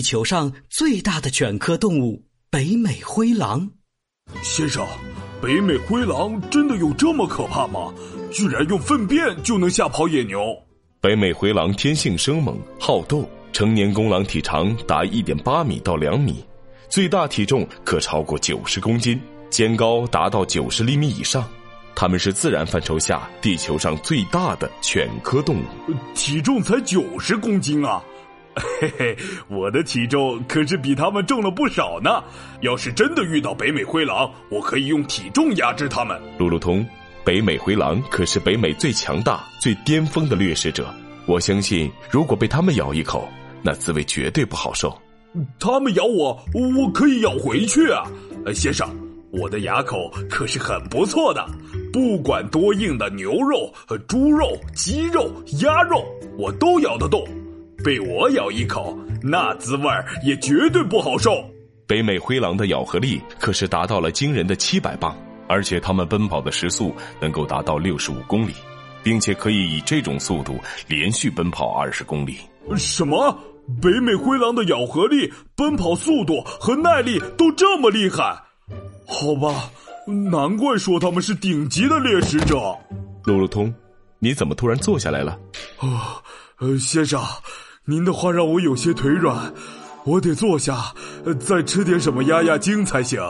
地球上最大的犬科动物——北美灰狼。先生，北美灰狼真的有这么可怕吗？居然用粪便就能吓跑野牛？北美灰狼天性生猛好斗，成年公狼体长达一点八米到两米，最大体重可超过九十公斤，肩高达到九十厘米以上。它们是自然范畴下地球上最大的犬科动物，体重才九十公斤啊！嘿嘿，我的体重可是比他们重了不少呢。要是真的遇到北美灰狼，我可以用体重压制他们。路路通，北美灰狼可是北美最强大、最巅峰的掠食者。我相信，如果被他们咬一口，那滋味绝对不好受。他们咬我，我可以咬回去啊，先生，我的牙口可是很不错的。不管多硬的牛肉、猪肉、鸡肉、鸭肉，我都咬得动。被我咬一口，那滋味也绝对不好受。北美灰狼的咬合力可是达到了惊人的七百磅，而且它们奔跑的时速能够达到六十五公里，并且可以以这种速度连续奔跑二十公里。什么？北美灰狼的咬合力、奔跑速度和耐力都这么厉害？好吧，难怪说他们是顶级的猎食者。路路通，你怎么突然坐下来了？啊，呃，先生。您的话让我有些腿软，我得坐下，再吃点什么压压惊才行。